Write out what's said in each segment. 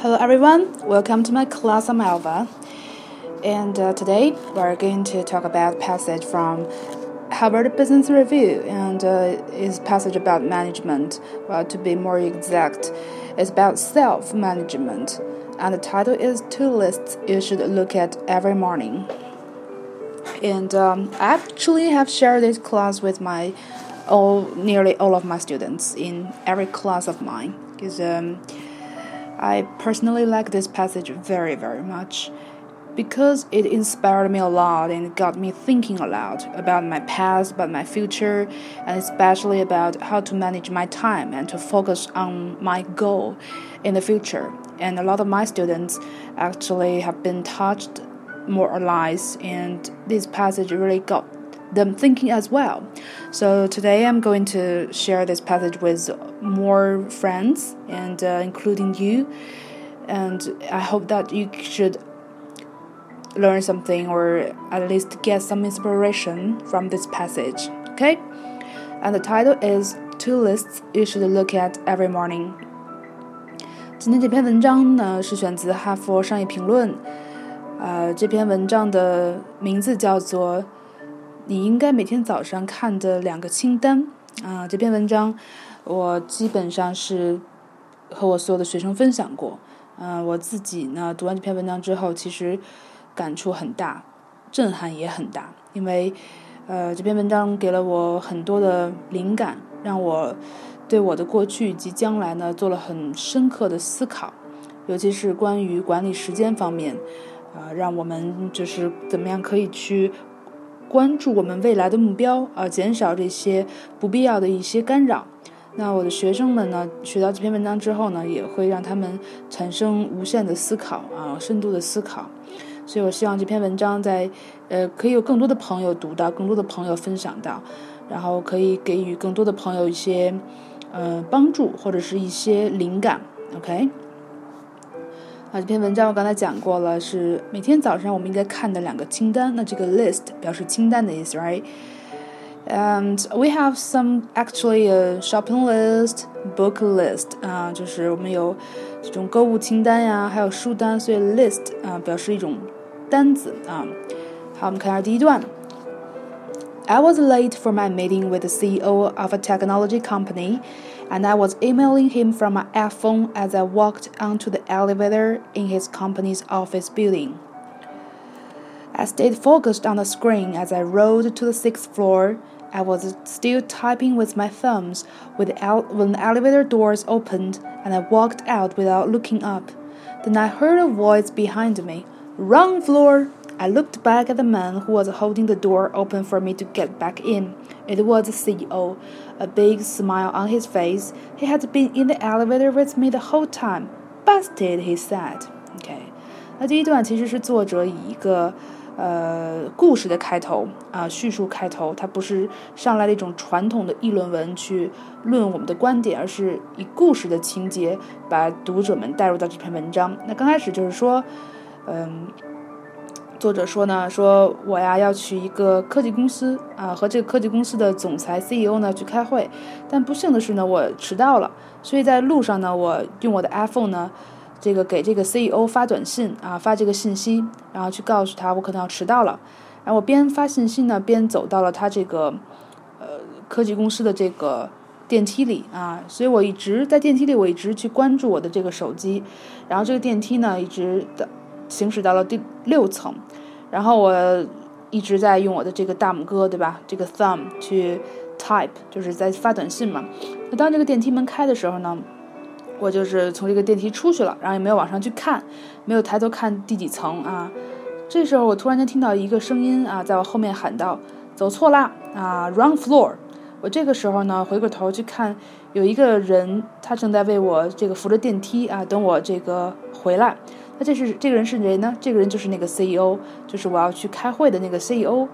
Hello everyone, welcome to my class. I'm Alva, and uh, today we're going to talk about a passage from Harvard Business Review, and uh, is passage about management. Well, to be more exact, it's about self-management, and the title is two lists you should look at every morning. And um, I actually have shared this class with my all nearly all of my students in every class of mine because um, I personally like this passage very very much because it inspired me a lot and got me thinking a lot about my past, about my future, and especially about how to manage my time and to focus on my goal in the future. And a lot of my students actually have been touched more or less, and this passage really got them thinking as well. So today I'm going to share this passage with more friends and uh, including you. And I hope that you should learn something or at least get some inspiration from this passage. Okay? And the title is Two Lists You Should Look at Every Morning. 今天这篇文章呢是选自《哈佛商业评论》，呃，这篇文章的名字叫做 你应该每天早上看的两个清单啊，这篇文章我基本上是和我所有的学生分享过。嗯，我自己呢读完这篇文章之后，其实感触很大，震撼也很大，因为呃这篇文章给了我很多的灵感，让我对我的过去以及将来呢做了很深刻的思考，尤其是关于管理时间方面，啊，让我们就是怎么样可以去。关注我们未来的目标啊，减少这些不必要的一些干扰。那我的学生们呢，学到这篇文章之后呢，也会让他们产生无限的思考啊，深度的思考。所以我希望这篇文章在呃，可以有更多的朋友读到，更多的朋友分享到，然后可以给予更多的朋友一些呃帮助或者是一些灵感。OK。啊，这篇文章我刚才讲过了，是每天早上我们应该看的两个清单。那这个 list 表示清单的意思，right？And we have some actually a shopping list, book list 啊，就是我们有这种购物清单呀，还有书单，所以 list 啊表示一种单子啊。好，我们看一下第一段。I was late for my meeting with the CEO of a technology company, and I was emailing him from my iPhone as I walked onto the elevator in his company's office building. I stayed focused on the screen as I rode to the sixth floor. I was still typing with my thumbs when the elevator doors opened and I walked out without looking up. Then I heard a voice behind me Wrong floor! I looked back at the man who was holding the door open for me to get back in. It was the CEO, a big smile on his face. He had been in the elevator with me the whole time. Busted, he said. OK，那第一段其实是作者以一个呃故事的开头啊、呃、叙述开头，它不是上来的一种传统的议论文去论我们的观点，而是以故事的情节把读者们带入到这篇文章。那刚开始就是说，嗯。 作者说呢，说我呀要去一个科技公司啊，和这个科技公司的总裁 CEO 呢去开会，但不幸的是呢，我迟到了，所以在路上呢，我用我的 iPhone 呢，这个给这个 CEO 发短信啊，发这个信息，然后去告诉他我可能要迟到了，然后我边发信息呢，边走到了他这个呃科技公司的这个电梯里啊，所以我一直在电梯里，我一直去关注我的这个手机，然后这个电梯呢，一直的。行驶到了第六层，然后我一直在用我的这个大拇哥，对吧？这个 thumb 去 type，就是在发短信嘛。那当这个电梯门开的时候呢，我就是从这个电梯出去了，然后也没有往上去看，没有抬头看第几层啊。这时候我突然间听到一个声音啊，在我后面喊道：“走错啦啊，wrong floor。”我这个时候呢，回过头去看，有一个人，他正在为我这个扶着电梯啊，等我这个回来。那这是这个人是谁呢？这个人就是那个 CEO，就是我要去开会的那个 CEO。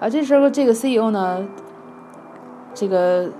啊，这时候这个 CEO 呢，这个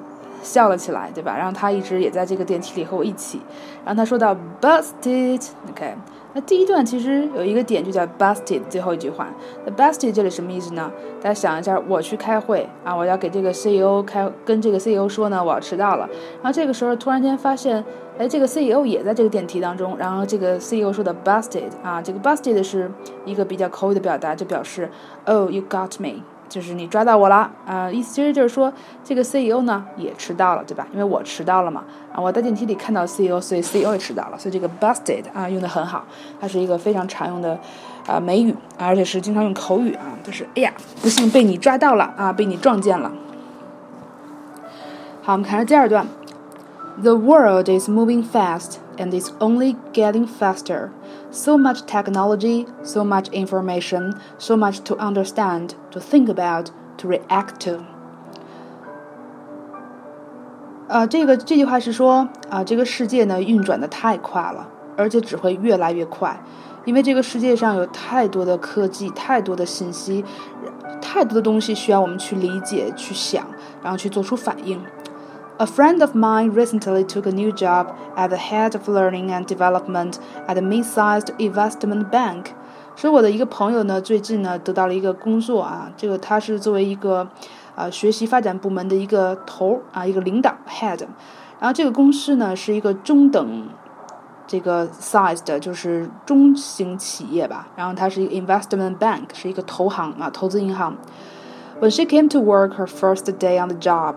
笑了起来，对吧？然后他一直也在这个电梯里和我一起。然后他说到：Bust it，OK。第一段其实有一个点就叫 busted，最后一句话。那 busted 这里什么意思呢？大家想一下，我去开会啊，我要给这个 CEO 开，跟这个 CEO 说呢，我要迟到了。然后这个时候突然间发现，哎，这个 CEO 也在这个电梯当中。然后这个 CEO 说的 busted 啊，这个 busted 是一个比较口语的表达，就表示 Oh you got me。就是你抓到我了啊！意思其实就是说，这个 CEO 呢也迟到了，对吧？因为我迟到了嘛啊！我在电梯里看到 CEO，所以 CEO 也迟到了。所以这个 busted 啊用的很好，它是一个非常常用的啊美语，而且是经常用口语啊，就是哎呀，不幸被你抓到了啊，被你撞见了。好，我们看下第二段。The world is moving fast and is only getting faster. So much technology, so much information, so much to understand, to think about, to react to. 呃，这个这句话是说啊，这个世界呢运转的太快了，而且只会越来越快，因为这个世界上有太多的科技，太多的信息，太多的东西需要我们去理解、去想，然后去做出反应。a friend of mine recently took a new job as the head of learning and development at a mid-sized investment bank. 说我的一个朋友呢，最近呢得到了一个工作啊，这个他是作为一个啊学习发展部门的一个头啊一个领导 head，然后这个公司呢是一个中等这个 size 的，就是中型企业吧，然后它是一个 investment bank，是一个投行啊投资银行。When she came to work her first day on the job.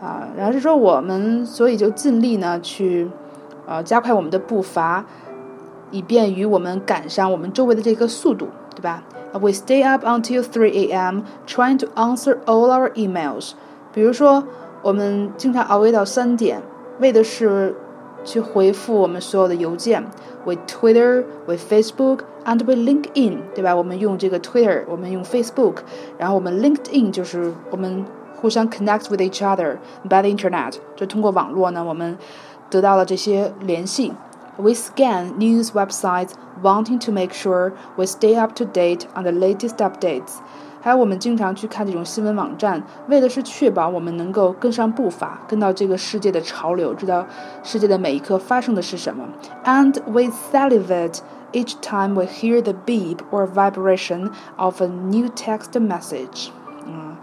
啊，然后是说我们，所以就尽力呢去，呃，加快我们的步伐，以便于我们赶上我们周围的这个速度，对吧？We stay up until 3 a.m. trying to answer all our emails。比如说，我们经常熬夜到三点，为的是去回复我们所有的邮件。We Twitter, we Facebook, and we LinkedIn，对吧？我们用这个 Twitter，我们用 Facebook，然后我们 LinkedIn 就是我们。互相 connect with each other by the internet，就通过网络呢，我们得到了这些联系。We scan news websites, wanting to make sure we stay up to date on the latest updates。还有我们经常去看这种新闻网站，为的是确保我们能够跟上步伐，跟到这个世界的潮流，知道世界的每一刻发生的是什么。And we salivate each time we hear the beep or vibration of a new text message。嗯。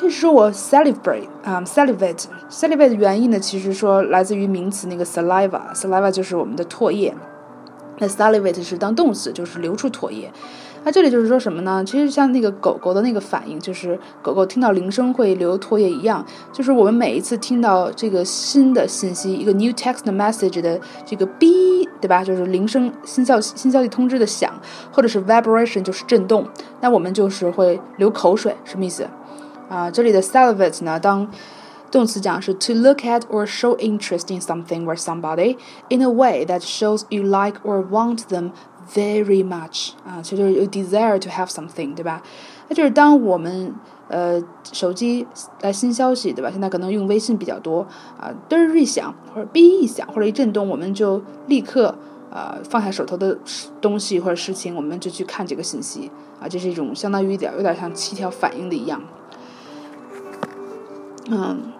就是说我 salivate 啊，salivate，salivate 的原意呢，其实说来自于名词那个 saliva，saliva 就是我们的唾液。那 salivate 是当动词，就是流出唾液。那这里就是说什么呢？其实像那个狗狗的那个反应，就是狗狗听到铃声会流唾液一样。就是我们每一次听到这个新的信息，一个 new text message 的这个 b，对吧？就是铃声、新消息、新消息通知的响，或者是 vibration 就是震动，那我们就是会流口水，什么意思？啊，这里的 salivate 呢，当动词讲是 to look at or show interest in something or somebody in a way that shows you like or want them very much 啊，其实就是 you desire to have something，对吧？那就是当我们呃手机来新消息，对吧？现在可能用微信比较多啊，嘚儿一响或者哔一响或者一震动，我们就立刻呃放下手头的东西或者事情，我们就去看这个信息啊，这是一种相当于一点有点像七条反应的一样。嗯，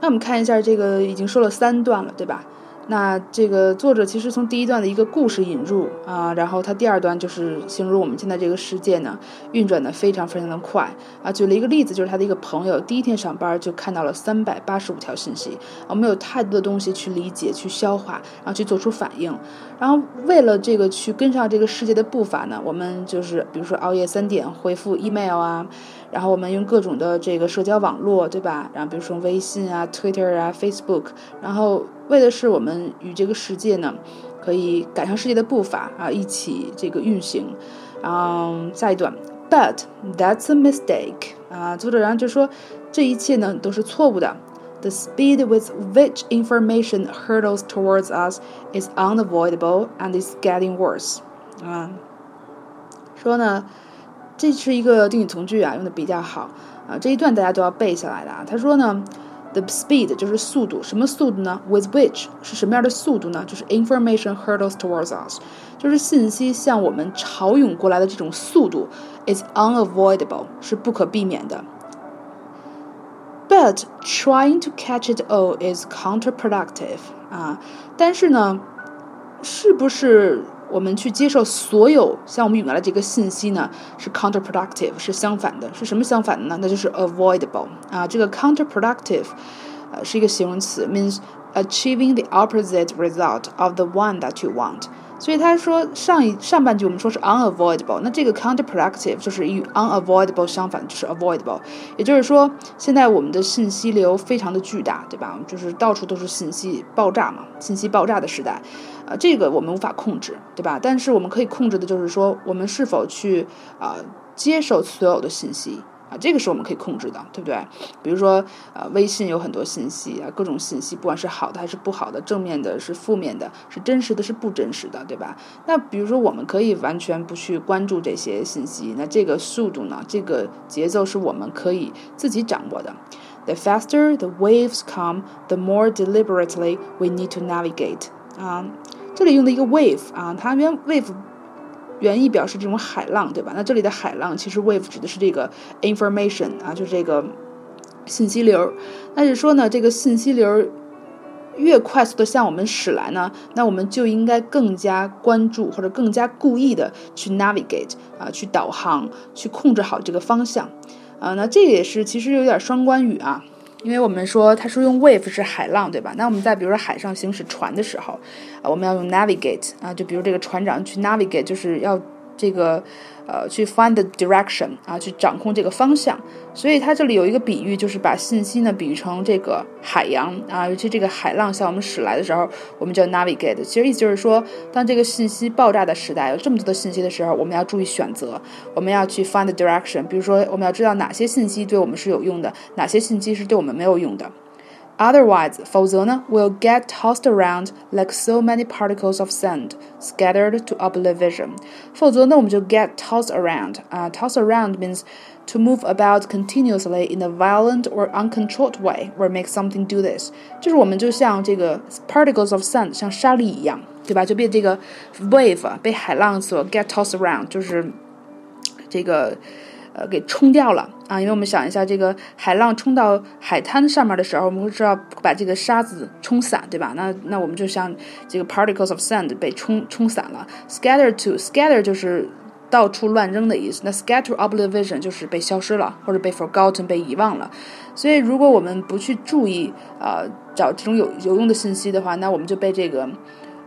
那我们看一下这个已经说了三段了，对吧？那这个作者其实从第一段的一个故事引入啊，然后他第二段就是形容我们现在这个世界呢运转的非常非常的快啊。举了一个例子，就是他的一个朋友第一天上班就看到了三百八十五条信息，我们有太多的东西去理解、去消化，然后去做出反应。然后为了这个去跟上这个世界的步伐呢，我们就是比如说熬夜三点回复 email 啊。然后我们用各种的这个社交网络，对吧？然后比如说微信啊、Twitter 啊、Facebook，然后为的是我们与这个世界呢，可以赶上世界的步伐啊，一起这个运行。然后下一段，But that's a mistake 啊，作者然后就说这一切呢都是错误的。The speed with which information hurtles towards us is unavoidable and is getting worse。啊，说呢，这是一个定语从句啊，用的比较好啊。这一段大家都要背下来的啊。他说呢。The speed 就是速度，什么速度呢？With which 是什么样的速度呢？就是 information hurdles towards us，就是信息向我们潮涌过来的这种速度，is unavoidable 是不可避免的。But trying to catch it all is counterproductive 啊，但是呢，是不是？我们去接受所有向我们涌来的这个信息呢，是 counterproductive，是相反的。是什么相反的呢？那就是 avoidable 啊。这个 counterproductive，呃，是一个形容词，means achieving the opposite result of the one that you want。 所以他说上一上半句我们说是 unavoidable，那这个 counterproductive 就是与 unavoidable 相反，就是 avoidable。也就是说，现在我们的信息流非常的巨大，对吧？就是到处都是信息爆炸嘛，信息爆炸的时代，啊，这个我们无法控制，对吧？但是我们可以控制的就是说，我们是否去啊接受所有的信息。这个是我们可以控制的，对不对？比如说，呃，微信有很多信息啊，各种信息，不管是好的还是不好的，正面的是负面的，是真实的是不真实的，对吧？那比如说，我们可以完全不去关注这些信息，那这个速度呢？这个节奏是我们可以自己掌握的。The faster the waves come, the more deliberately we need to navigate。啊，这里用的一个 wave 啊，它原 wave。原意表示这种海浪，对吧？那这里的海浪其实 wave 指的是这个 information 啊，就是这个信息流。那是说呢，这个信息流越快速的向我们驶来呢，那我们就应该更加关注或者更加故意的去 navigate 啊，去导航，去控制好这个方向啊。那这个也是其实有点双关语啊。因为我们说他说用 wave 是海浪，对吧？那我们在比如说海上行驶船的时候，啊，我们要用 navigate 啊，就比如这个船长去 navigate 就是要。这个，呃，去 find the direction 啊，去掌控这个方向。所以它这里有一个比喻，就是把信息呢比喻成这个海洋啊，尤其这个海浪向我们驶来的时候，我们叫 navigate。其实意思就是说，当这个信息爆炸的时代，有这么多的信息的时候，我们要注意选择，我们要去 find the direction。比如说，我们要知道哪些信息对我们是有用的，哪些信息是对我们没有用的。Otherwise，否则呢，will get tossed around like so many particles of sand scattered to oblivion。否则呢，我们就 get tossed around 啊，toss around means to move about continuously in a violent or uncontrolled way or make something do this。就是我们就像这个 particles of sand，像沙粒一样，对吧？就被这个 wave 被海浪所 get tossed around，就是这个。 呃，给冲掉了啊！因为我们想一下，这个海浪冲到海滩上面的时候，我们会知道把这个沙子冲散，对吧？那那我们就像这个 particles of sand 被冲冲散了。scatter to scatter 就是到处乱扔的意思。那 scatter oblivion 就是被消失了，或者被 forgotten 被遗忘了。所以，如果我们不去注意呃找这种有有用的信息的话，那我们就被这个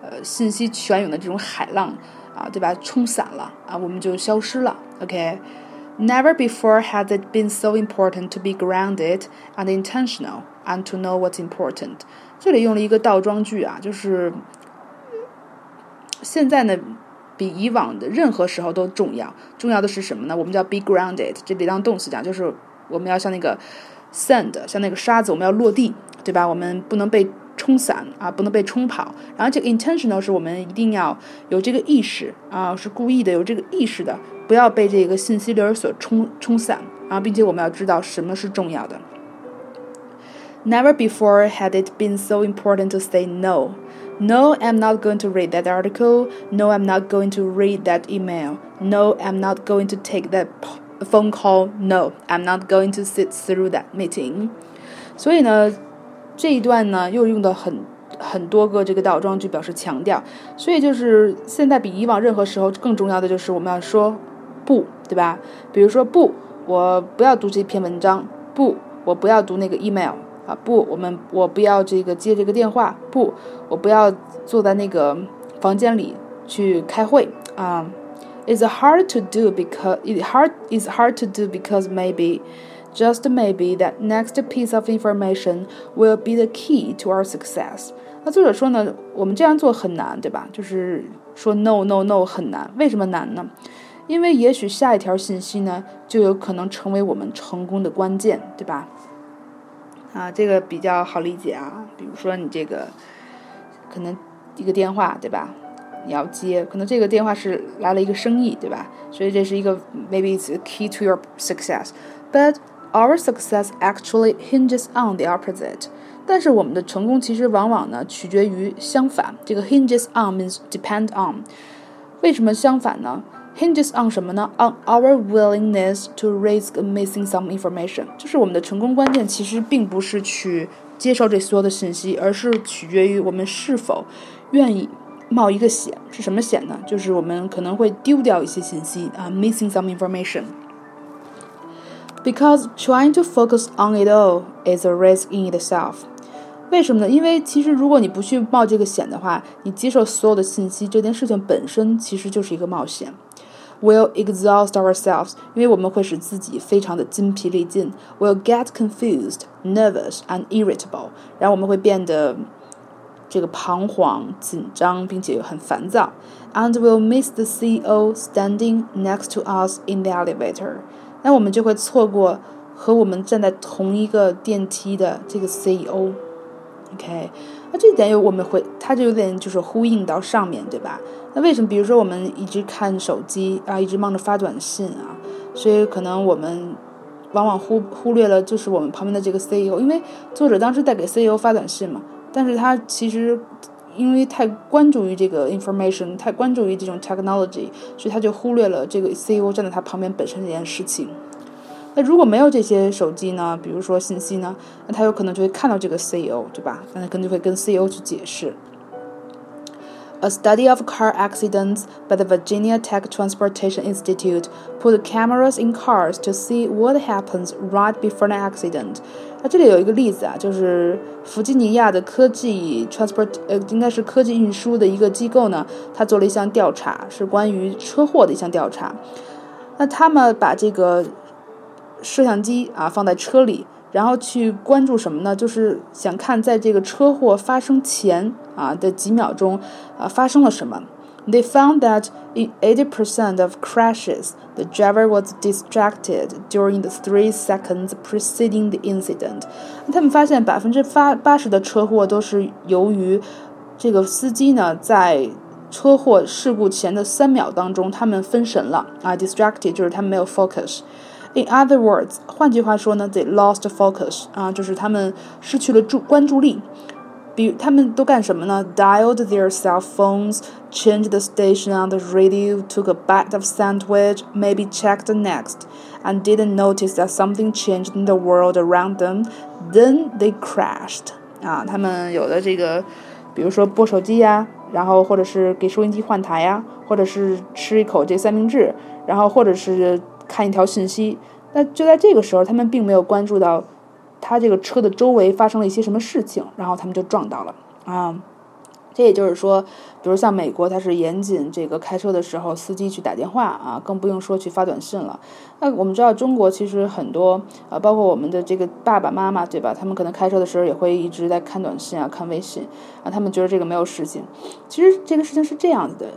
呃信息泉涌的这种海浪啊，对吧？冲散了啊，我们就消失了。OK。Never before has it been so important to be grounded and intentional and to know what's important。这里用了一个倒装句啊，就是现在呢，比以往的任何时候都重要。重要的是什么呢？我们叫 be grounded，这里当动词讲，就是我们要像那个 sand，像那个沙子，我们要落地，对吧？我们不能被冲散啊，不能被冲跑。然后这个 intentional 是我们一定要有这个意识啊，是故意的，有这个意识的。不要被这个信息流所冲冲散啊，并且我们要知道什么是重要的。Never before had it been so important to say no. No, I'm not going to read that article. No, I'm not going to read that email. No, I'm not going to take that phone call. No, I'm not going to sit through that meeting. 所以呢， 这一段呢又用的很很多个这个倒装句表示强调，所以就是现在比以往任何时候更重要的就是我们要说不对吧？比如说不，我不要读这篇文章。不，我不要读那个 email 啊。不，我们我不要这个接这个电话。不，我不要坐在那个房间里去开会啊。It's hard to do because it hard is hard to do because maybe, just maybe that next piece of information will be the key to our success。那作者说呢，我们这样做很难，对吧？就是说 no no no 很难。为什么难呢？因为也许下一条信息呢，就有可能成为我们成功的关键，对吧？啊，这个比较好理解啊。比如说你这个可能一个电话，对吧？你要接，可能这个电话是来了一个生意，对吧？所以这是一个 maybe it's a key to your success. but Our success actually hinges on the opposite. 但是我们的成功其实往往呢取决于相反。这个 hinges on means depend on。为什么相反呢？hinges on 什么呢？on our willingness to risk missing some information。就是我们的成功关键其实并不是去接受这所有的信息，而是取决于我们是否愿意冒一个险。是什么险呢？就是我们可能会丢掉一些信息啊，missing some information。Because trying to focus on it all is a risk in itself。为什么呢？因为其实如果你不去冒这个险的话，你接受所有的信息这件事情本身其实就是一个冒险。We'll exhaust ourselves，因为我们会使自己非常的筋疲力尽。We'll get confused, nervous and irritable，然后我们会变得这个彷徨、紧张，并且很烦躁。And we'll miss the CEO standing next to us in the elevator， 那我们就会错过和我们站在同一个电梯的这个 CEO。OK，那这一点又我们会，它就有点就是呼应到上面对吧？那为什么？比如说我们一直看手机啊，一直忙着发短信啊，所以可能我们往往忽忽略了就是我们旁边的这个 CEO，因为作者当时在给 CEO 发短信嘛，但是他其实因为太关注于这个 information，太关注于这种 technology，所以他就忽略了这个 CEO 站在他旁边本身这件事情。那如果没有这些手机呢？比如说信息呢？那他有可能就会看到这个 CEO，对吧？那他可能就会跟 CEO 去解释。A study of car accidents by the Virginia Tech Transportation Institute put cameras in cars to see what happens right before an accident。那这里有一个例子啊，就是弗吉尼亚的科技 transport 呃，应该是科技运输的一个机构呢，他做了一项调查，是关于车祸的一项调查。那他们把这个摄像机啊放在车里，然后去关注什么呢？就是想看在这个车祸发生前啊的几秒钟啊发生了什么。They found that in eighty percent of crashes, the driver was distracted during the three seconds preceding the incident. 他们发现百分之八八十的车祸都是由于这个司机呢在车祸事故前的三秒当中他们分神了啊，distracted 就是他们没有 focus。In other words，换句话说呢，they lost focus 啊，就是他们失去了注关注力。比他们都干什么呢？Dialed their cell phones, changed the station on the radio, took a bite of sandwich, maybe checked the next, and didn't notice that something changed in the world around them. Then they crashed. 啊，他们有的这个，比如说拨手机呀，然后或者是给收音机换台呀，或者是吃一口这三明治，然后或者是。 看一条信息，那就在这个时候，他们并没有关注到他这个车的周围发生了一些什么事情，然后他们就撞到了啊。这也就是说，比如像美国，它是严谨这个开车的时候，司机去打电话啊，更不用说去发短信了。那我们知道，中国其实很多啊，包括我们的这个爸爸妈妈，对吧？他们可能开车的时候也会一直在看短信啊，看微信啊，他们觉得这个没有事情。其实这个事情是这样子的。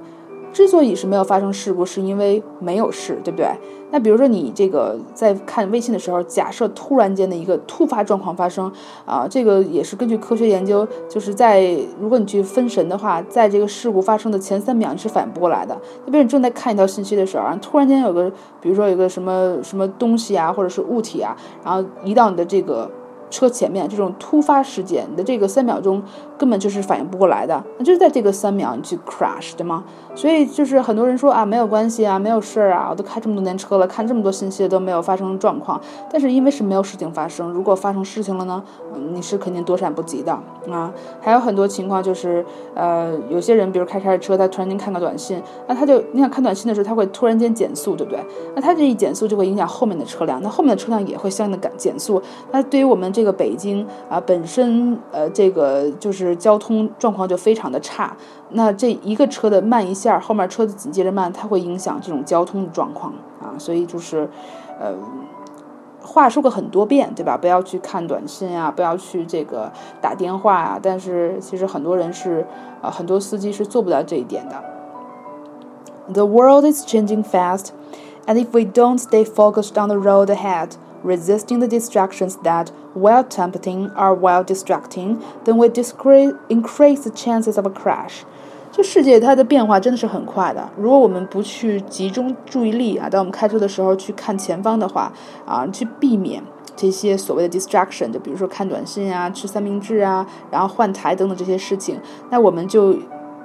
之所以是没有发生事故，是因为没有事，对不对？那比如说你这个在看微信的时候，假设突然间的一个突发状况发生，啊，这个也是根据科学研究，就是在如果你去分神的话，在这个事故发生的前三秒你是反应不过来的。那比如你正在看一条信息的时候，突然间有个，比如说有个什么什么东西啊，或者是物体啊，然后移到你的这个。车前面这种突发事件，你的这个三秒钟根本就是反应不过来的，那就是在这个三秒你去 crash 对吗？所以就是很多人说啊，没有关系啊，没有事儿啊，我都开这么多年车了，看这么多信息都没有发生状况。但是因为是没有事情发生，如果发生事情了呢，你是肯定躲闪不及的啊。还有很多情况就是，呃，有些人比如开开着车，他突然间看个短信，那他就你想看短信的时候，他会突然间减速，对不对？那他这一减速就会影响后面的车辆，那后面的车辆也会相应的赶减速。那对于我们这这个北京啊，本身呃，这个就是交通状况就非常的差。那这一个车的慢一下，后面车子紧接着慢，它会影响这种交通的状况啊。所以就是，呃，话说过很多遍，对吧？不要去看短信啊，不要去这个打电话啊。但是其实很多人是，呃，很多司机是做不到这一点的。The world is changing fast, and if we don't stay focused on the road ahead. resisting the distractions that, while tempting, are while distracting, then we discre- increase the chances of a crash. 这世界它的变化真的是很快的。如果我们不去集中注意力啊，当我们开车的时候去看前方的话啊，去避免这些所谓的 distraction，就比如说看短信啊、吃三明治啊、然后换台等等这些事情，那我们就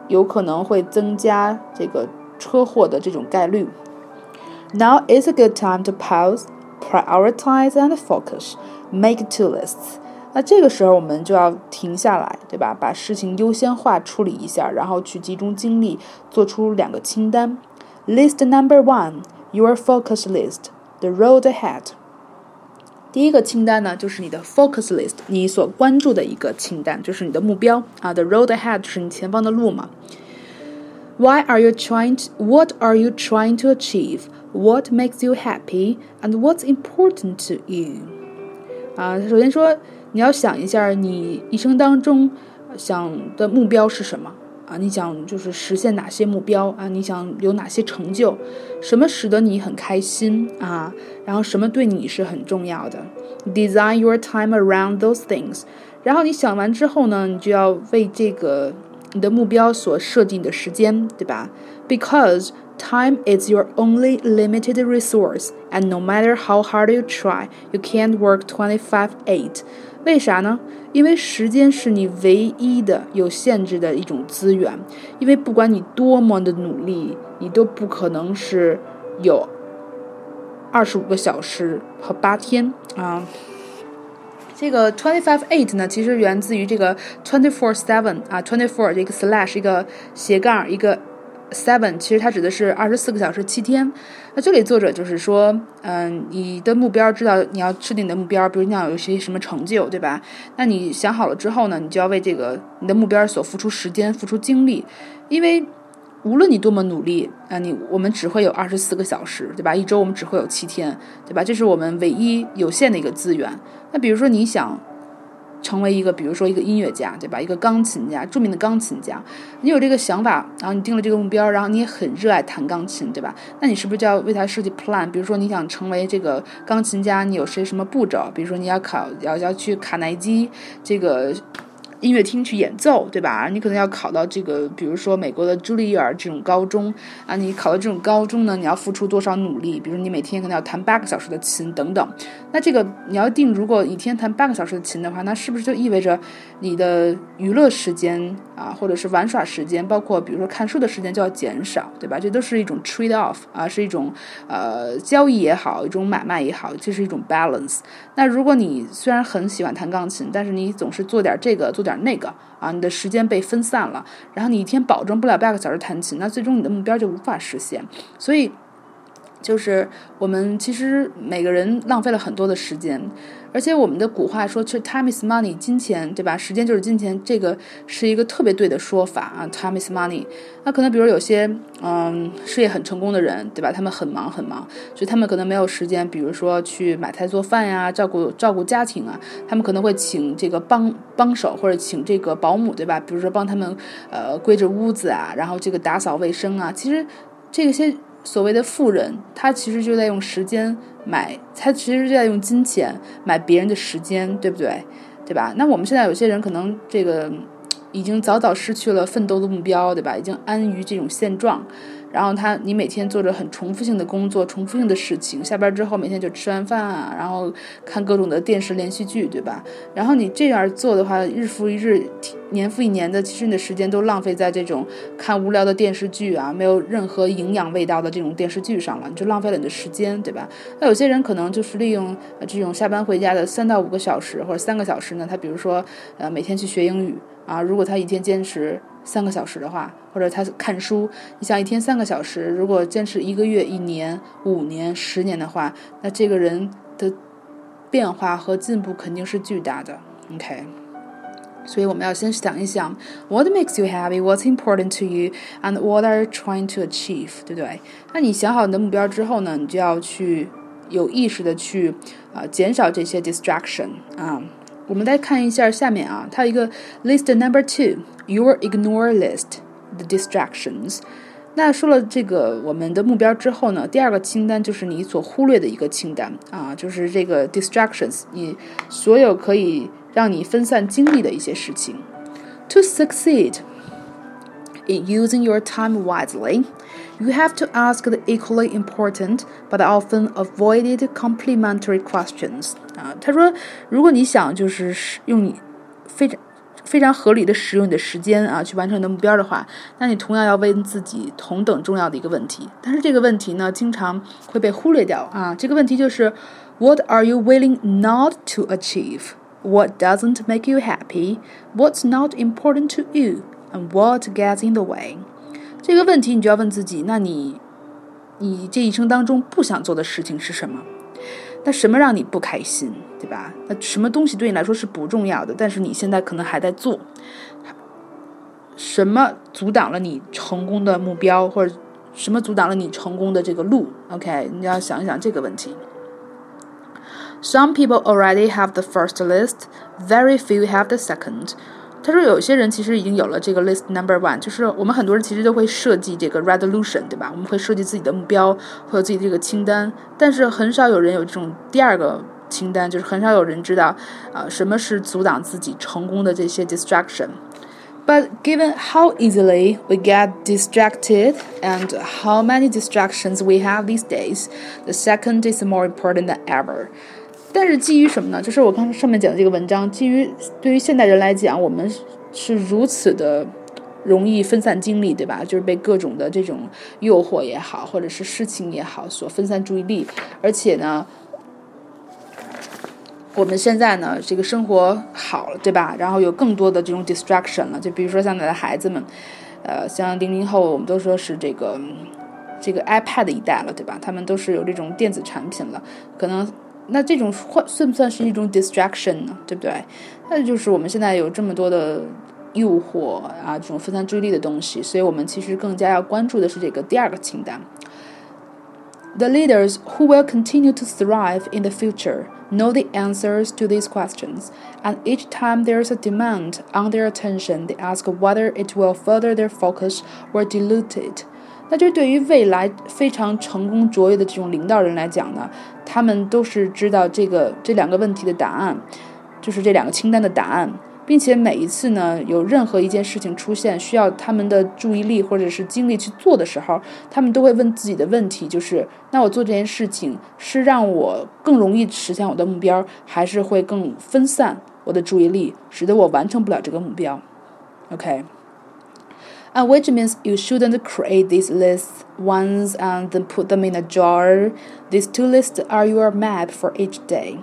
有可能会增加这个车祸的这种概率。Now is a good time to pause, prioritize and focus. Make two lists. 那这个时候我们就要停下来，对吧？把事情优先化处理一下，然后去集中精力做出两个清单。List number one, your focus list, the road ahead. 第一个清单呢，就是你的 focus list，你所关注的一个清单，就是你的目标啊。The road ahead 是你前方的路嘛。Why are you trying? To, what are you trying to achieve? What makes you happy? And what's important to you? 啊，首先说。你要想一下，你一生当中想的目标是什么啊？你想就是实现哪些目标啊？你想有哪些成就？什么使得你很开心啊？然后什么对你是很重要的？Design your time around those things。然后你想完之后呢，你就要为这个你的目标所设定的时间，对吧？Because time is your only limited resource, and no matter how hard you try, you can't work twenty-five eight. 为啥呢？因为时间是你唯一的有限制的一种资源。因为不管你多么的努力，你都不可能是有二十五个小时和八天啊。这个 twenty five eight 呢，其实源自于这个 twenty four seven 啊，twenty four 这个 slash 一个斜杠一个。Seven，其实它指的是二十四个小时七天。那这里作者就是说，嗯，你的目标知道你要制定你的目标，比如你要有些什么成就，对吧？那你想好了之后呢，你就要为这个你的目标所付出时间、付出精力，因为无论你多么努力，啊，你我们只会有二十四个小时，对吧？一周我们只会有七天，对吧？这是我们唯一有限的一个资源。那比如说你想。成为一个，比如说一个音乐家，对吧？一个钢琴家，著名的钢琴家。你有这个想法，然后你定了这个目标，然后你也很热爱弹钢琴，对吧？那你是不是就要为他设计 plan？比如说你想成为这个钢琴家，你有些什么步骤？比如说你要考，要要去卡耐基这个。音乐厅去演奏，对吧？你可能要考到这个，比如说美国的朱丽叶尔这种高中啊。你考到这种高中呢，你要付出多少努力？比如你每天可能要弹八个小时的琴等等。那这个你要定，如果一天弹八个小时的琴的话，那是不是就意味着你的娱乐时间啊，或者是玩耍时间，包括比如说看书的时间就要减少，对吧？这都是一种 trade off 啊，是一种呃交易也好，一种买卖也好，这是一种 balance。那如果你虽然很喜欢弹钢琴，但是你总是做点这个做。点那个啊，你的时间被分散了，然后你一天保证不了半个小时弹琴，那最终你的目标就无法实现。所以，就是我们其实每个人浪费了很多的时间。而且我们的古话说，其实 time is money，金钱对吧？时间就是金钱，这个是一个特别对的说法啊。time is money。那可能比如有些嗯事业很成功的人，对吧？他们很忙很忙，所以他们可能没有时间，比如说去买菜做饭呀，照顾照顾家庭啊。他们可能会请这个帮帮手或者请这个保姆，对吧？比如说帮他们呃归置屋子啊，然后这个打扫卫生啊。其实这些。所谓的富人，他其实就在用时间买，他其实就在用金钱买别人的时间，对不对？对吧？那我们现在有些人可能这个已经早早失去了奋斗的目标，对吧？已经安于这种现状。然后他，你每天做着很重复性的工作，重复性的事情，下班之后每天就吃完饭啊，然后看各种的电视连续剧，对吧？然后你这样做的话，日复一日，年复一年的，其实你的时间都浪费在这种看无聊的电视剧啊，没有任何营养味道的这种电视剧上了，你就浪费了你的时间，对吧？那有些人可能就是利用这种下班回家的三到五个小时或者三个小时呢，他比如说呃每天去学英语啊，如果他一天坚持。三个小时的话，或者他看书，你想一天三个小时，如果坚持一个月、一年、五年、十年的话，那这个人的变化和进步肯定是巨大的。OK，所以我们要先想一想，What makes you happy? What's important to you? And what are you trying to achieve? 对不对？那你想好你的目标之后呢，你就要去有意识的去啊减少这些 distraction 啊。我们再看一下下面啊，它一个 list number two，your ignore list the distractions。 那说了这个我们的目标之后呢，第二个清单就是你所忽略的一个清单啊，就是这个 distractions，你所有可以让你分散精力的一些事情。To succeed in using your time wisely, you have to ask the equally important but often avoided complementary questions. 啊，他说，如果你想就是用你非常非常合理的使用你的时间啊，去完成你的目标的话，那你同样要问自己同等重要的一个问题。但是这个问题呢，经常会被忽略掉啊。这个问题就是：What are you willing not to achieve? What doesn't make you happy? What's not important to you? And what gets in the way? 这个问题你就要问自己：那你，你这一生当中不想做的事情是什么？那什么让你不开心，对吧？那什么东西对你来说是不重要的，但是你现在可能还在做？什么阻挡了你成功的目标，或者什么阻挡了你成功的这个路？OK，你要想一想这个问题。Some people already have the first list, very few have the second. 他说，有些人其实已经有了这个 list number one，就是我们很多人其实都会设计这个 resolution，对吧？我们会设计自己的目标，会有自己这个清单，但是很少有人有这种第二个清单，就是很少有人知道，啊，什么是阻挡自己成功的这些 distraction。But given how easily we get distracted and how many distractions we have these days, the second is more important than ever. 但是基于什么呢？就是我刚才上面讲的这个文章，基于对于现代人来讲，我们是如此的容易分散精力，对吧？就是被各种的这种诱惑也好，或者是事情也好，所分散注意力。而且呢，我们现在呢，这个生活好了，对吧？然后有更多的这种 distraction 了，就比如说现在的孩子们，呃，像零零后，我们都说是这个这个 iPad 一代了，对吧？他们都是有这种电子产品了，可能。那这种算算不算是一种 distraction 呢？对不对？那就是我们现在有这么多的诱惑啊，这种分散注意力的东西，所以我们其实更加要关注的是这个第二个清单。The leaders who will continue to thrive in the future know the answers to these questions, and each time there is a demand on their attention, they ask whether it will further their focus or dilute it. 那就对于未来非常成功卓越的这种领导人来讲呢，他们都是知道这个这两个问题的答案，就是这两个清单的答案，并且每一次呢，有任何一件事情出现需要他们的注意力或者是精力去做的时候，他们都会问自己的问题，就是那我做这件事情是让我更容易实现我的目标，还是会更分散我的注意力，使得我完成不了这个目标？OK。Uh, which means you shouldn't create these lists once and then put them in a jar. These two lists are your map for each day.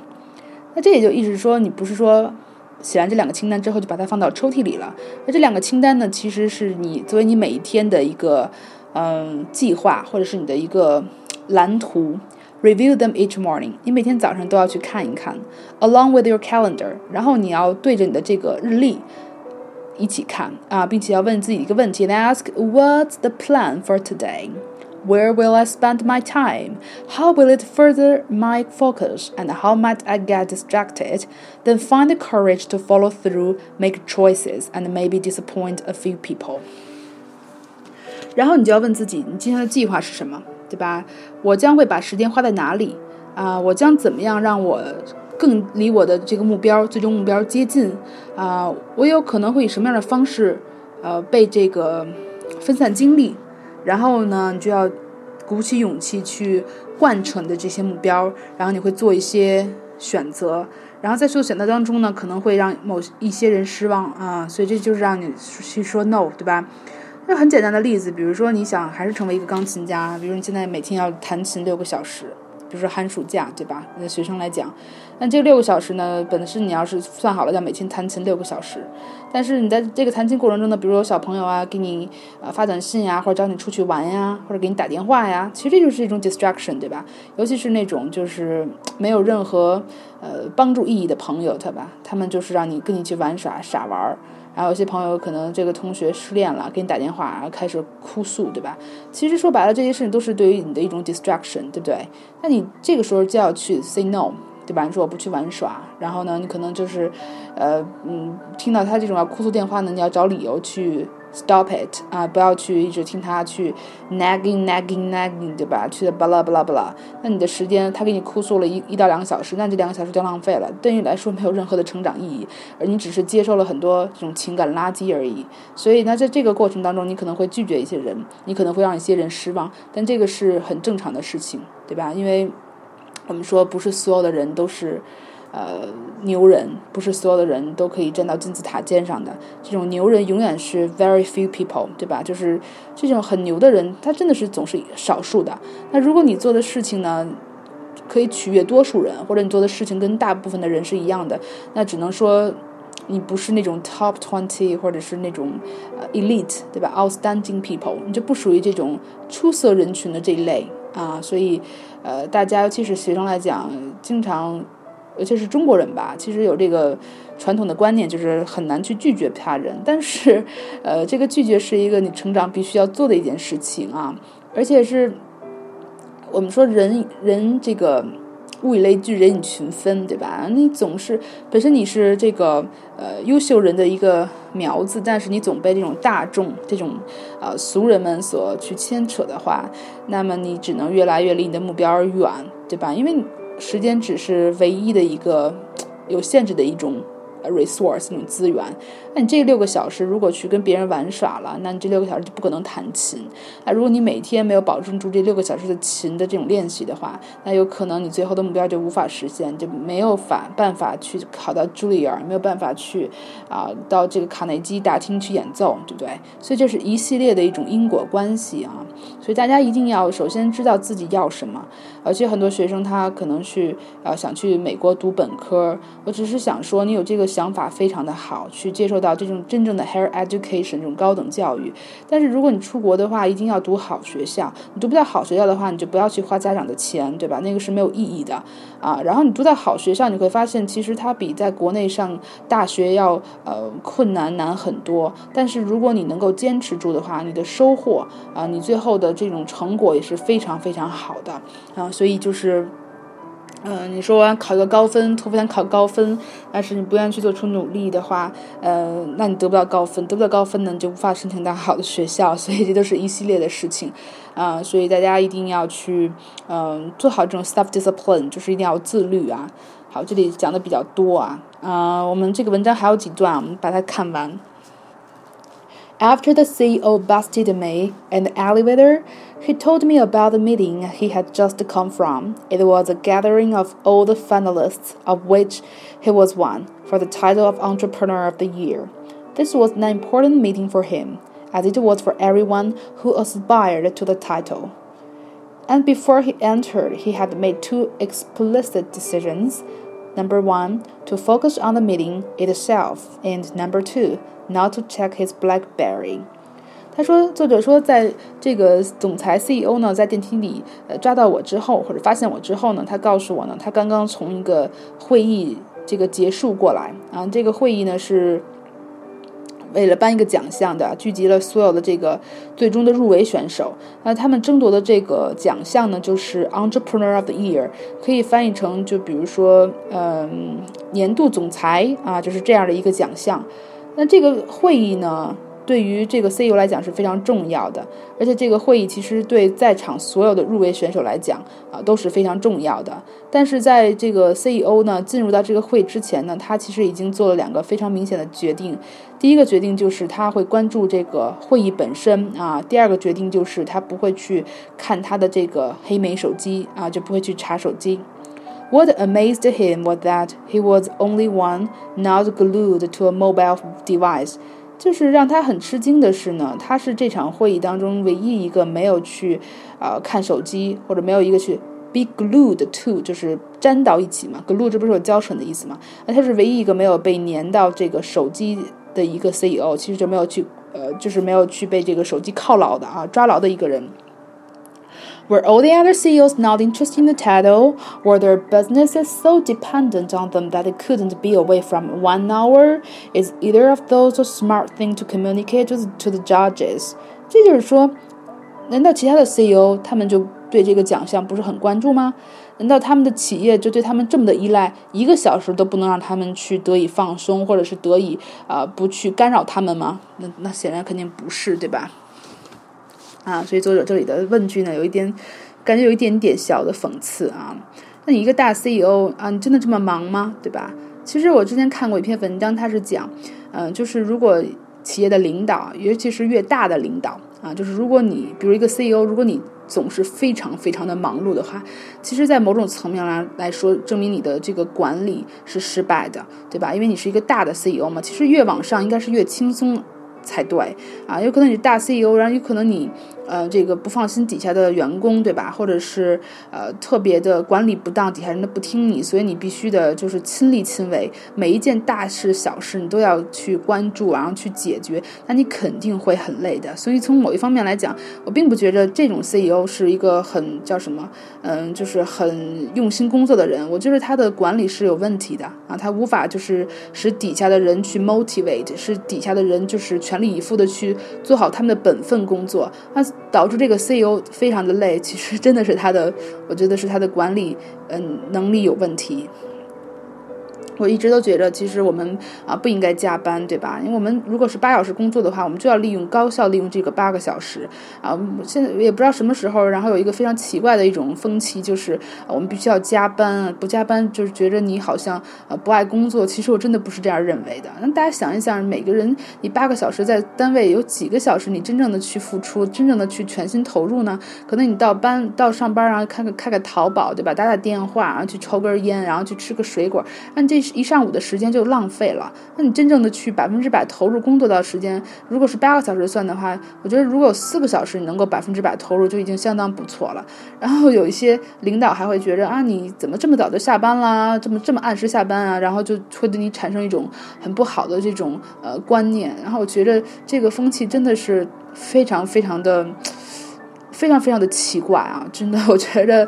那这也就意思说，你不是说写完这两个清单之后就把它放到抽屉里了。那这两个清单呢，其实是你作为你每一天的一个嗯计划，或者是你的一个蓝图。Review them each morning. 你每天早上都要去看一看，along with your calendar. 然后你要对着你的这个日历。一起看啊，并且要问自己一个问题：They ask What's the plan for today? Where will I spend my time? How will it further my focus? And how might I get distracted? Then find the courage to follow through, make choices, and maybe disappoint a few people. 然后你就要问自己，你今天的计划是什么，对吧？我将会把时间花在哪里？啊，我将怎么样让我 更离我的这个目标、最终目标接近啊！我有可能会以什么样的方式，呃，被这个分散精力？然后呢，你就要鼓起勇气去贯彻你的这些目标，然后你会做一些选择，然后在做选择当中呢，可能会让某一些人失望啊！所以这就是让你去说 no，对吧？那很简单的例子，比如说你想还是成为一个钢琴家，比如你现在每天要弹琴六个小时。就是寒暑假，对吧？那学生来讲，那这六个小时呢，本身你要是算好了，要每天弹琴六个小时。但是你在这个弹琴过程中呢，比如有小朋友啊，给你呃发短信呀，或者找你出去玩呀，或者给你打电话呀，其实这就是一种 distraction，对吧？尤其是那种就是没有任何呃帮助意义的朋友，对吧？他们就是让你跟你去玩耍、傻玩儿。然后有些朋友可能这个同学失恋了，给你打电话，然后开始哭诉，对吧？其实说白了，这些事情都是对于你的一种 distraction，对不对？那你这个时候就要去 say no，对吧？你说我不去玩耍，然后呢，你可能就是，呃，嗯，听到他这种要哭诉电话呢，你要找理由去 stop it 啊，不要去一直听他去 nagging nagging nagging，对吧？去的巴拉巴拉巴拉，那你的时间他给你哭诉了一一到两个小时，那这两个小时就浪费了，对你来说没有任何的成长意义，而你只是接受了很多这种情感垃圾而已。所以呢，在这个过程当中，你可能会拒绝一些人，你可能会让一些人失望，但这个是很正常的事情，对吧？因为我们说不是所有的人都是。呃，牛人不是所有的人都可以站到金字塔尖上的。这种牛人永远是 very few people，对吧？就是这种很牛的人，他真的是总是少数的。那如果你做的事情呢，可以取悦多数人，或者你做的事情跟大部分的人是一样的，那只能说你不是那种 top twenty，或者是那种呃 elite，对吧？outstanding people，你就不属于这种出色人群的这一类啊。所以，呃，大家尤其是学生来讲，经常。尤其是中国人吧，其实有这个传统的观念，就是很难去拒绝他人。但是，呃，这个拒绝是一个你成长必须要做的一件事情啊，而且是我们说人人这个物以类聚，人以群分，对吧？你总是本身你是这个呃优秀人的一个苗子，但是你总被这种大众、这种呃俗人们所去牵扯的话，那么你只能越来越离你的目标而远，对吧？因为。时间只是唯一的一个有限制的一种。resource 那种资源，那你这六个小时如果去跟别人玩耍了，那你这六个小时就不可能弹琴。那如果你每天没有保证住这六个小时的琴的这种练习的话，那有可能你最后的目标就无法实现，就没有法办法去考到茱莉亚，没有办法去啊到这个卡内基大厅去演奏，对不对？所以这是一系列的一种因果关系啊。所以大家一定要首先知道自己要什么。而且很多学生他可能去呃想去美国读本科，我只是想说你有这个。想法非常的好，去接受到这种真正的 higher education 这种高等教育。但是如果你出国的话，一定要读好学校。你读不到好学校的话，你就不要去花家长的钱，对吧？那个是没有意义的啊。然后你读在好学校，你会发现其实它比在国内上大学要呃困难难很多。但是如果你能够坚持住的话，你的收获啊，你最后的这种成果也是非常非常好的啊。所以就是。嗯，你说考一个高分，托福想考高分，但是你不愿意去做出努力的话，呃，那你得不到高分，得不到高分呢，你就无法申请到好的学校，所以这都是一系列的事情，啊，所以大家一定要去，嗯，做好这种 self discipline，就是一定要自律啊。好，这里讲的比较多啊，啊，我们这个文章还有几段，我们把它看完。After the CEO busted me in the elevator, he told me about the meeting he had just come from. It was a gathering of all the finalists, of which he was one, for the title of Entrepreneur of the Year. This was an important meeting for him, as it was for everyone who aspired to the title. And before he entered, he had made two explicit decisions. Number one, to focus on the meeting itself, and number two, Not to check his BlackBerry。他说，作者说，在这个总裁 CEO 呢，在电梯里呃抓到我之后，或者发现我之后呢，他告诉我呢，他刚刚从一个会议这个结束过来啊，这个会议呢是为了颁一个奖项的，聚集了所有的这个最终的入围选手。那他们争夺的这个奖项呢，就是 Entrepreneur of the Year，可以翻译成就比如说，嗯，年度总裁啊，就是这样的一个奖项。那这个会议呢，对于这个 CEO 来讲是非常重要的，而且这个会议其实对在场所有的入围选手来讲啊都是非常重要的。但是在这个 CEO 呢进入到这个会之前呢，他其实已经做了两个非常明显的决定。第一个决定就是他会关注这个会议本身啊，第二个决定就是他不会去看他的这个黑莓手机啊，就不会去查手机。What amazed him was that he was only one not glued to a mobile device。就是让他很吃惊的是呢，他是这场会议当中唯一一个没有去啊看手机，或者没有一个去 be glued to，就是粘到一起嘛。glue 这不是有胶水的意思嘛？那他是唯一一个没有被粘到这个手机的一个 CEO，其实就没有去呃，就是没有去被这个手机犒劳的啊，抓牢的一个人。Were all the other CEOs not interested in the title? Were their businesses so dependent on them that they couldn't be away from one hour? Is either of those a smart thing to communicate to, to the judges? 这就是说，难道其他的 CEO 他们就对这个奖项不是很关注吗？难道他们的企业就对他们这么的依赖，一个小时都不能让他们去得以放松，或者是得以啊不去干扰他们吗？那那显然肯定不是，对吧？啊，所以作者这里的问句呢，有一点感觉有一点点小的讽刺啊。那你一个大 CEO 啊，你真的这么忙吗？对吧？其实我之前看过一篇文章，它是讲，嗯，就是如果企业的领导，尤其是越大的领导啊，就是如果你比如一个 CEO，如果你总是非常非常的忙碌的话，其实，在某种层面来来说，证明你的这个管理是失败的，对吧？因为你是一个大的 CEO 嘛，其实越往上应该是越轻松才对啊。有可能你大 CEO，然后有可能你。呃，这个不放心底下的员工，对吧？或者是呃特别的管理不当，底下人都不听你，所以你必须的就是亲力亲为，每一件大事小事你都要去关注，然后去解决，那你肯定会很累的。所以从某一方面来讲，我并不觉得这种 CEO 是一个很叫什么，嗯，就是很用心工作的人。我觉得他的管理是有问题的啊，他无法就是使底下的人去 motivate，使底下的人就是全力以赴的去做好他们的本分工作。那导致这个 CEO 非常的累，其实真的是他的，我觉得是他的管理，嗯，能力有问题。我一直都觉得，其实我们啊不应该加班，对吧？因为我们如果是八小时工作的话，我们就要利用高效利用这个八个小时啊。现在也不知道什么时候，然后有一个非常奇怪的一种风气，就是我们必须要加班，不加班就是觉着你好像呃不爱工作。其实我真的不是这样认为的。那大家想一想，每个人你八个小时在单位有几个小时你真正的去付出，真正的去全心投入呢？可能你到班到上班然后开个开个淘宝，对吧？打打电话，然后去抽根烟，然后去吃个水果，按这。一上午的时间就浪费了。那你真正的去百分之百投入工作的时间，如果是八个小时算的话，我觉得如果有四个小时你能够百分之百投入，就已经相当不错了。然后有一些领导还会觉着啊，你怎么这么早就下班啦？这么这么按时下班啊？然后就会对你产生一种很不好的这种呃观念。然后我觉得这个风气真的是非常非常的。非常非常的奇怪啊！真的，我觉得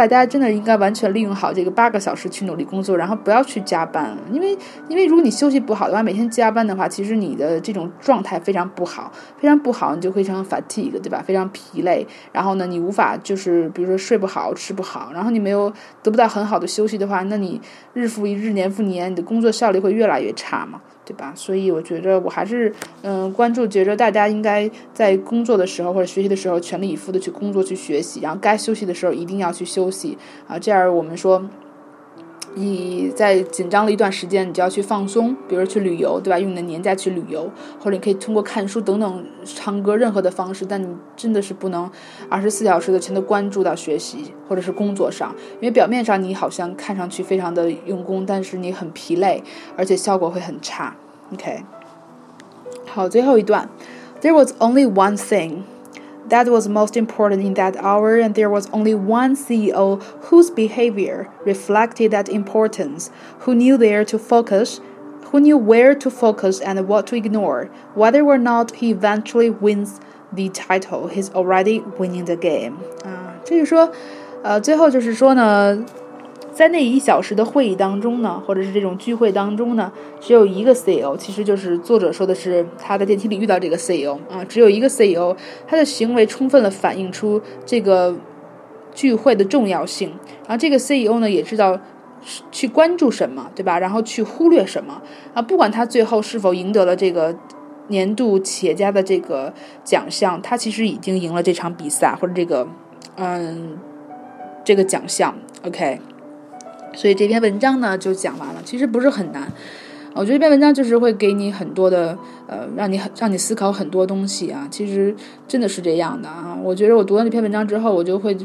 大家真的应该完全利用好这个八个小时去努力工作，然后不要去加班。因为，因为如果你休息不好的话，每天加班的话，其实你的这种状态非常不好，非常不好，你就非常 fatigue，对吧？非常疲累。然后呢，你无法就是比如说睡不好、吃不好，然后你没有得不到很好的休息的话，那你日复一日、年复年，你的工作效率会越来越差嘛。对吧？所以我觉得我还是嗯关注，觉着大家应该在工作的时候或者学习的时候全力以赴的去工作去学习，然后该休息的时候一定要去休息啊。这样我们说，你在紧张了一段时间，你就要去放松，比如去旅游，对吧？用你的年假去旅游，或者你可以通过看书等等、唱歌任何的方式，但你真的是不能二十四小时的全都关注到学习或者是工作上，因为表面上你好像看上去非常的用功，但是你很疲累，而且效果会很差。OK，好，最后一段。There was only one thing that was most important in that hour, and there was only one CEO whose behavior reflected that importance, who knew where to focus, who knew where to focus and what to ignore. Whether or not he eventually wins the title, he's already winning the game. 啊，这就说，呃，最后就是说呢。 在那一小时的会议当中呢，或者是这种聚会当中呢，只有一个 CEO，其实就是作者说的是他在电梯里遇到这个 CEO 啊，只有一个 CEO，他的行为充分的反映出这个聚会的重要性，然后这个 CEO 呢也知道去关注什么，对吧？然后去忽略什么啊？不管他最后是否赢得了这个年度企业家的这个奖项，他其实已经赢了这场比赛或者这个嗯这个奖项，OK。所以这篇文章呢就讲完了，其实不是很难。我觉得这篇文章就是会给你很多的，呃，让你很让你思考很多东西啊。其实真的是这样的啊。我觉得我读完这篇文章之后，我就会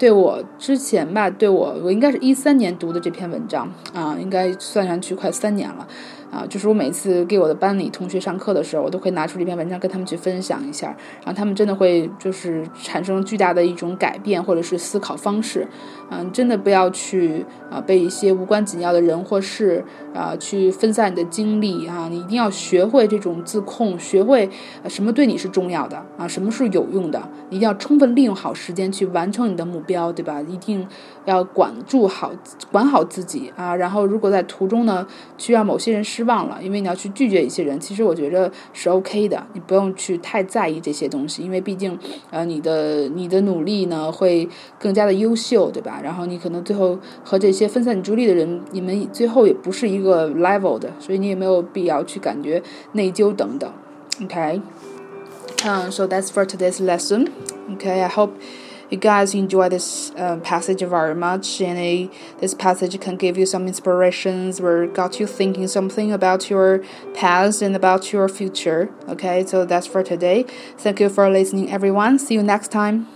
对我之前吧，对我我应该是一三年读的这篇文章啊，应该算上去快三年了。啊，就是我每次给我的班里同学上课的时候，我都会拿出这篇文章跟他们去分享一下，然后他们真的会就是产生巨大的一种改变或者是思考方式。嗯，真的不要去啊被一些无关紧要的人或事啊去分散你的精力啊，你一定要学会这种自控，学会什么对你是重要的啊，什么是有用的，一定要充分利用好时间去完成你的目标，标对吧？一定要管住好管好自己啊，然后如果在途中呢需要某些人。失望了，因为你要去拒绝一些人，其实我觉得是 OK 的，你不用去太在意这些东西，因为毕竟呃你的你的努力呢会更加的优秀，对吧？然后你可能最后和这些分散你注意力的人，你们最后也不是一个 level 的，所以你也没有必要去感觉内疚等等。Okay. Um, so that's for today's lesson. OK，I hope you guys enjoy this uh, passage very much, and uh, this passage can give you some inspirations or got you thinking something about your past and about your future. Okay, so that's for today. Thank you for listening, everyone. See you next time.